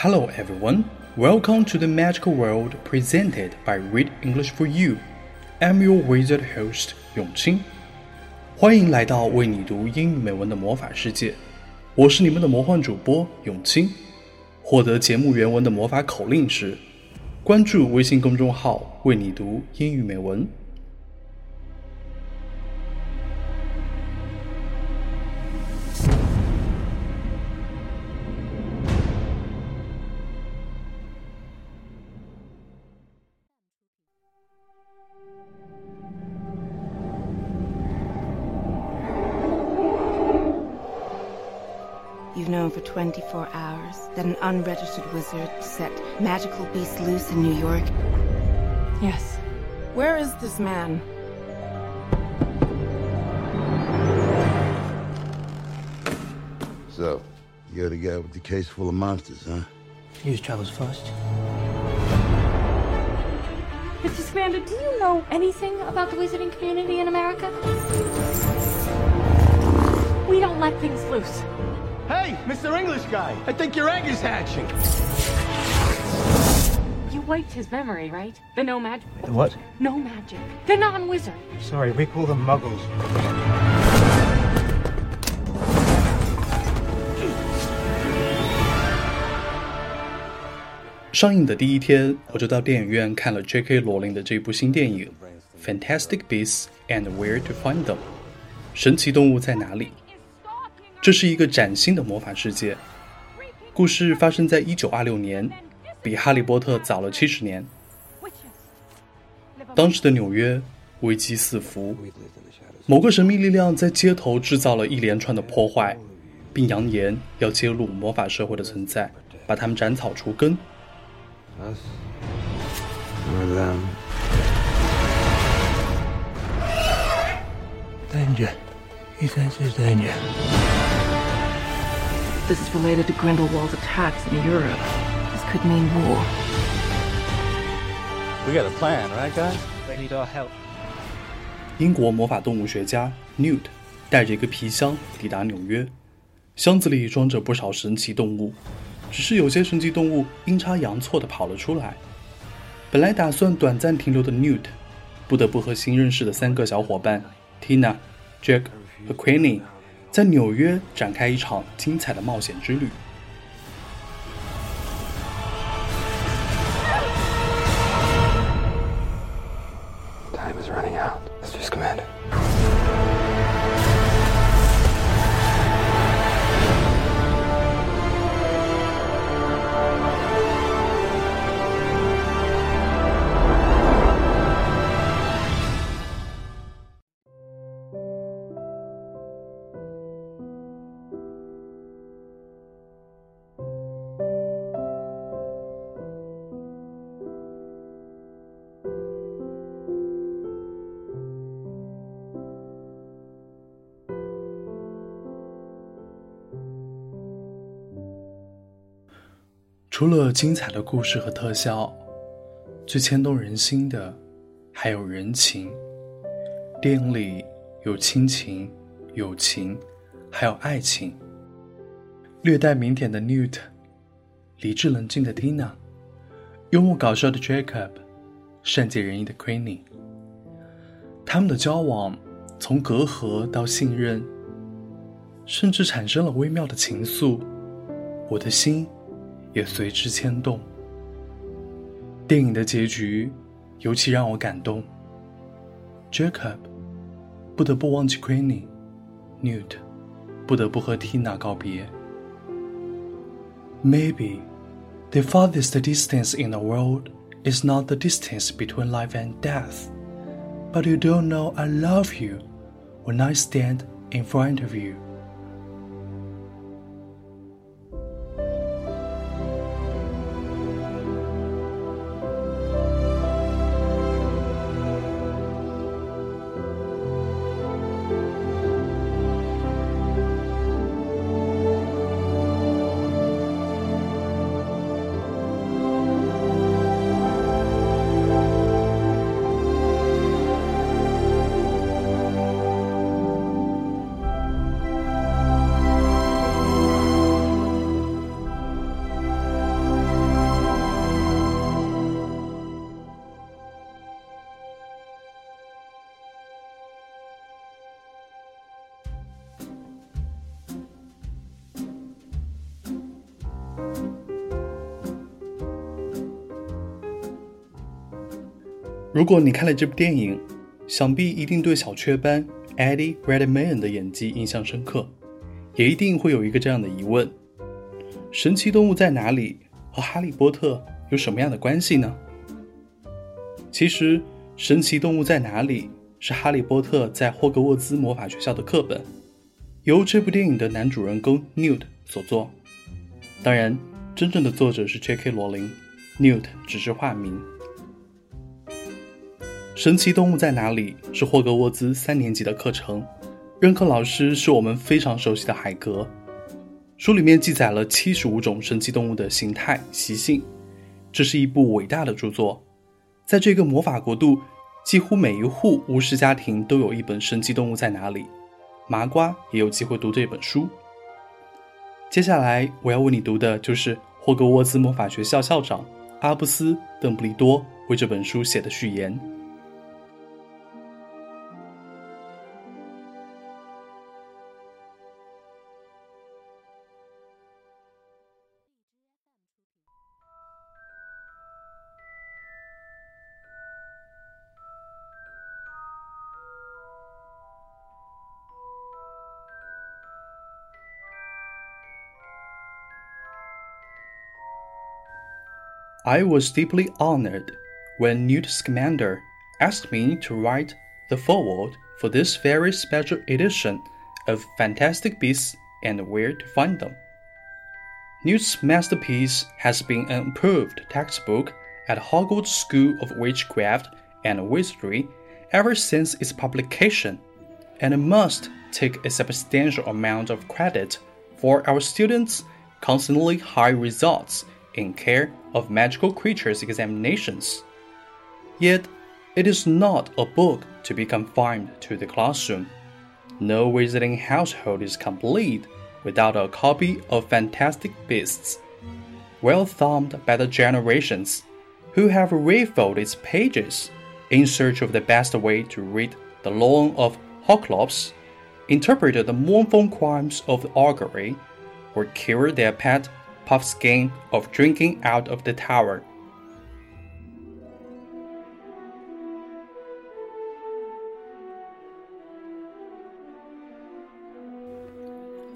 Hello, everyone. Welcome to the magical world presented by Read English for You. I'm your wizard host 永清，欢迎来到为你读英语美文的魔法世界。我是你们的魔幻主播永清。获得节目原文的魔法口令是：关注微信公众号“为你读英语美文”。You've known for 24 hours that an unregistered wizard set magical beasts loose in New York. Yes. Where is this man? So, you're the guy with the case full of monsters, huh? News travels fast. Mr. Scamander, do you know anything about the wizarding community in America? We don't let things loose. Hey, Mr. English guy, I think your egg is hatching. You wiped his memory, right? The No-Maj. What? No magic. The non wizard. Sorry, we call them muggles. 上映的第一天，我就到电影院看了 J.K. 罗琳的这部新电影《Fantastic Beasts and Where to Find Them》，神奇动物在哪里？这是一个崭新的魔法世界。故事发生在1926年，比《哈利波特》早了70年。当时的纽约危机四伏，某个神秘力量在街头制造了一连串的破坏，并扬言要揭露魔法社会的存在，把他们斩草除根。Danger, he senses danger. This is related to Grindelwald's attacks in Europe. This could mean war. We got a plan, right, guys? They need our help. 英国魔法动物学家 Newt 带着一个皮箱抵达纽约，箱子里装着不少神奇动物，只是有些神奇动物阴差阳错地跑了出来。本来打算短暂停留的 Newt，不得不和新认识的三个小伙伴 Tina、Jack 和 Queenie 在纽约展开一场精彩的冒险之旅。除了精彩的故事和特效，最牵动人心的还有人情。电影里有亲情、友情，还有爱情。略带腼腆的 Newt，理智冷静的 Tina，幽默搞笑的 Jacob，善解人意的 Queenie。他们的交往从隔阂到信任，甚至产生了微妙的情愫，我的心也随之牵动。电影的结局尤其让我感动。Jacob 不得不忘记 Queenie，Newt 不得不和 Tina 告别。Maybe the farthest distance in the world is not the distance between life and death, but you don't know I love you when I stand in front of you. 如果你看了这部电影，想必一定对小雀斑 Eddie Redmayne 的演技印象深刻，也一定会有一个这样的疑问：神奇动物在哪里？和哈利波特有什么样的关系呢？其实，《神奇动物在哪里》是哈利波特在霍格沃兹魔法学校的课本，由这部电影的男主人公 Newt 所作。当然，真正的作者是 J.K. 罗琳，Newt 只是化名。《神奇动物在哪里》是霍格沃兹三年级的课程，任课老师是我们非常熟悉的海格。书里面记载了七十五种神奇动物的形态习性，这是一部伟大的著作。在这个魔法国度，几乎每一户巫师家庭都有一本《神奇动物在哪里》，麻瓜也有机会读这本书。接下来我要为你读的就是霍格沃兹魔法学校校长阿布斯·邓布利多为这本书写的序言。I was deeply honored when Newt Scamander asked me to write the foreword for this very special edition of Fantastic Beasts and Where to Find Them. Newt's masterpiece has been an approved textbook at Hogwarts School of Witchcraft and Wizardry ever since its publication, and must take a substantial amount of credit for our students' constantly high results in care of magical creatures examinations. Yet, it is not a book to be confined to the classroom. No wizarding household is complete without a copy of Fantastic Beasts, well thumbed by the generations who have refilled its pages in search of the best way to read the Law of Horklumps, interpret the mournful crimes of Augurey, or cure their pet Puffskein of drinking out of the tower.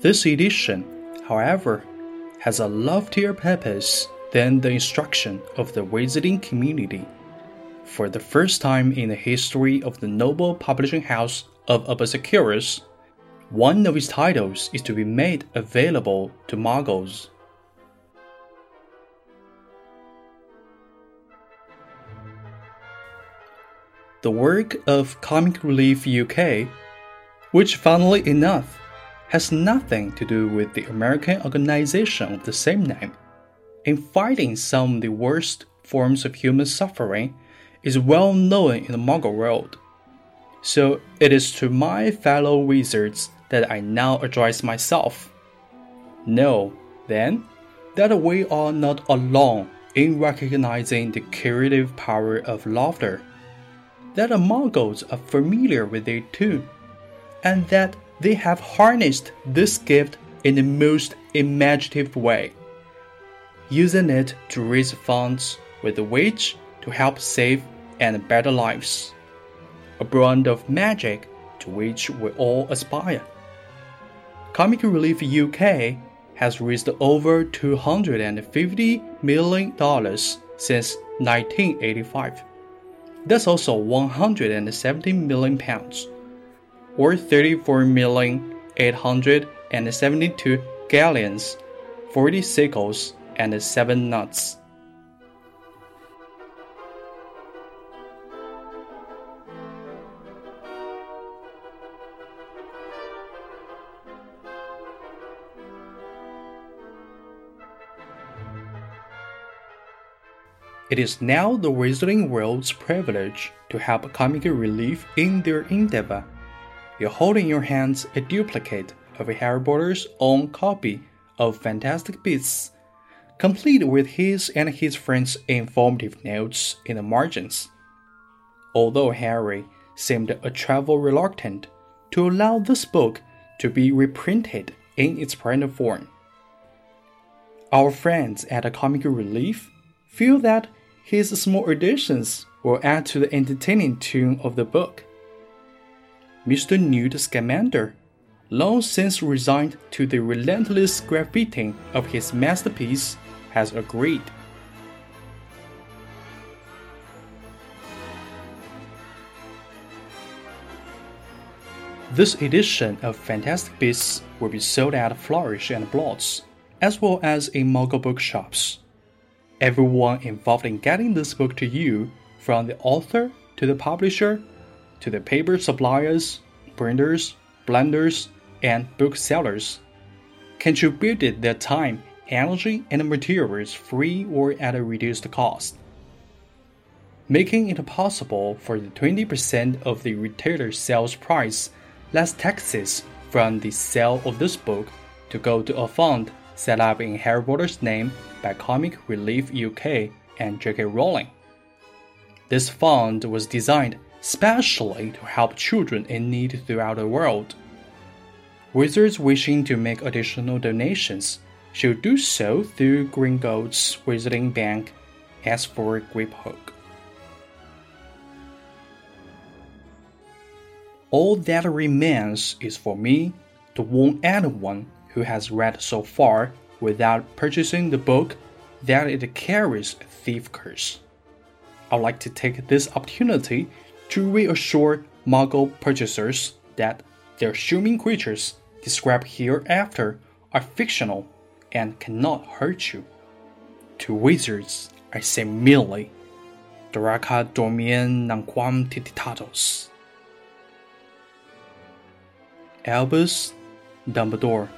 This edition, however, has a loftier purpose than the instruction of the wizarding community. For the first time in the history of the noble publishing house of Obscurus, one of its titles is to be made available to muggles. The work of Comic Relief UK, which funnily enough has nothing to do with the American organization of the same name, in fighting some of the worst forms of human suffering, is well known in the Muggle world. So it is to my fellow wizards that I now address myself. Know, then, that we are not alone in recognizing the curative power of laughter that the Muggles are familiar with it too, and that they have harnessed this gift in the most imaginative way, using it to raise funds with which to help save and better lives, a brand of magic to which we all aspire. Comic Relief UK has raised over $250 million since 1985 that's also 170 million pounds, or 34 million 872 galleons, 40 sickles, and 7 Knuts. It is now the Wizarding world's privilege to help Comic Relief in their endeavor. You hold in your hands a duplicate of Harry Potter's own copy of Fantastic Beasts, complete with his and his friends' informative notes in the margins. Although Harry seemed a trifle reluctant to allow this book to be reprinted in its present form. Our friends at Comic Relief feel that his small additions will add to the entertaining tune of the book. Mr. Newt Scamander, long since resigned to the relentless graffiting of his masterpiece, has agreed. This edition of Fantastic Beasts will be sold at Flourish and Blotts, as well as in Muggle bookshops. Everyone involved in getting this book to you, from the author to the publisher, to the paper suppliers, printers, blenders, and booksellers, contributed their time, energy, and materials free or at a reduced cost? Making it possible for the 20% of the retailer sales price less taxes from the sale of this book to go to a fund set up in Harry Potter's name by Comic Relief UK and J.K. Rowling. This fund was designed specially to help children in need throughout the world. Wizards wishing to make additional donations should do so through Gringotts Wizarding Bank as for Griphook. All that remains is for me to warn anyone who has read so far without purchasing the book that it carries a thief curse. I'd like to take this opportunity to reassure Muggle purchasers that the assuming creatures described hereafter are fictional and cannot hurt you. To wizards, I say merely, Draco dormiens nunquam titillandus. Albus Dumbledore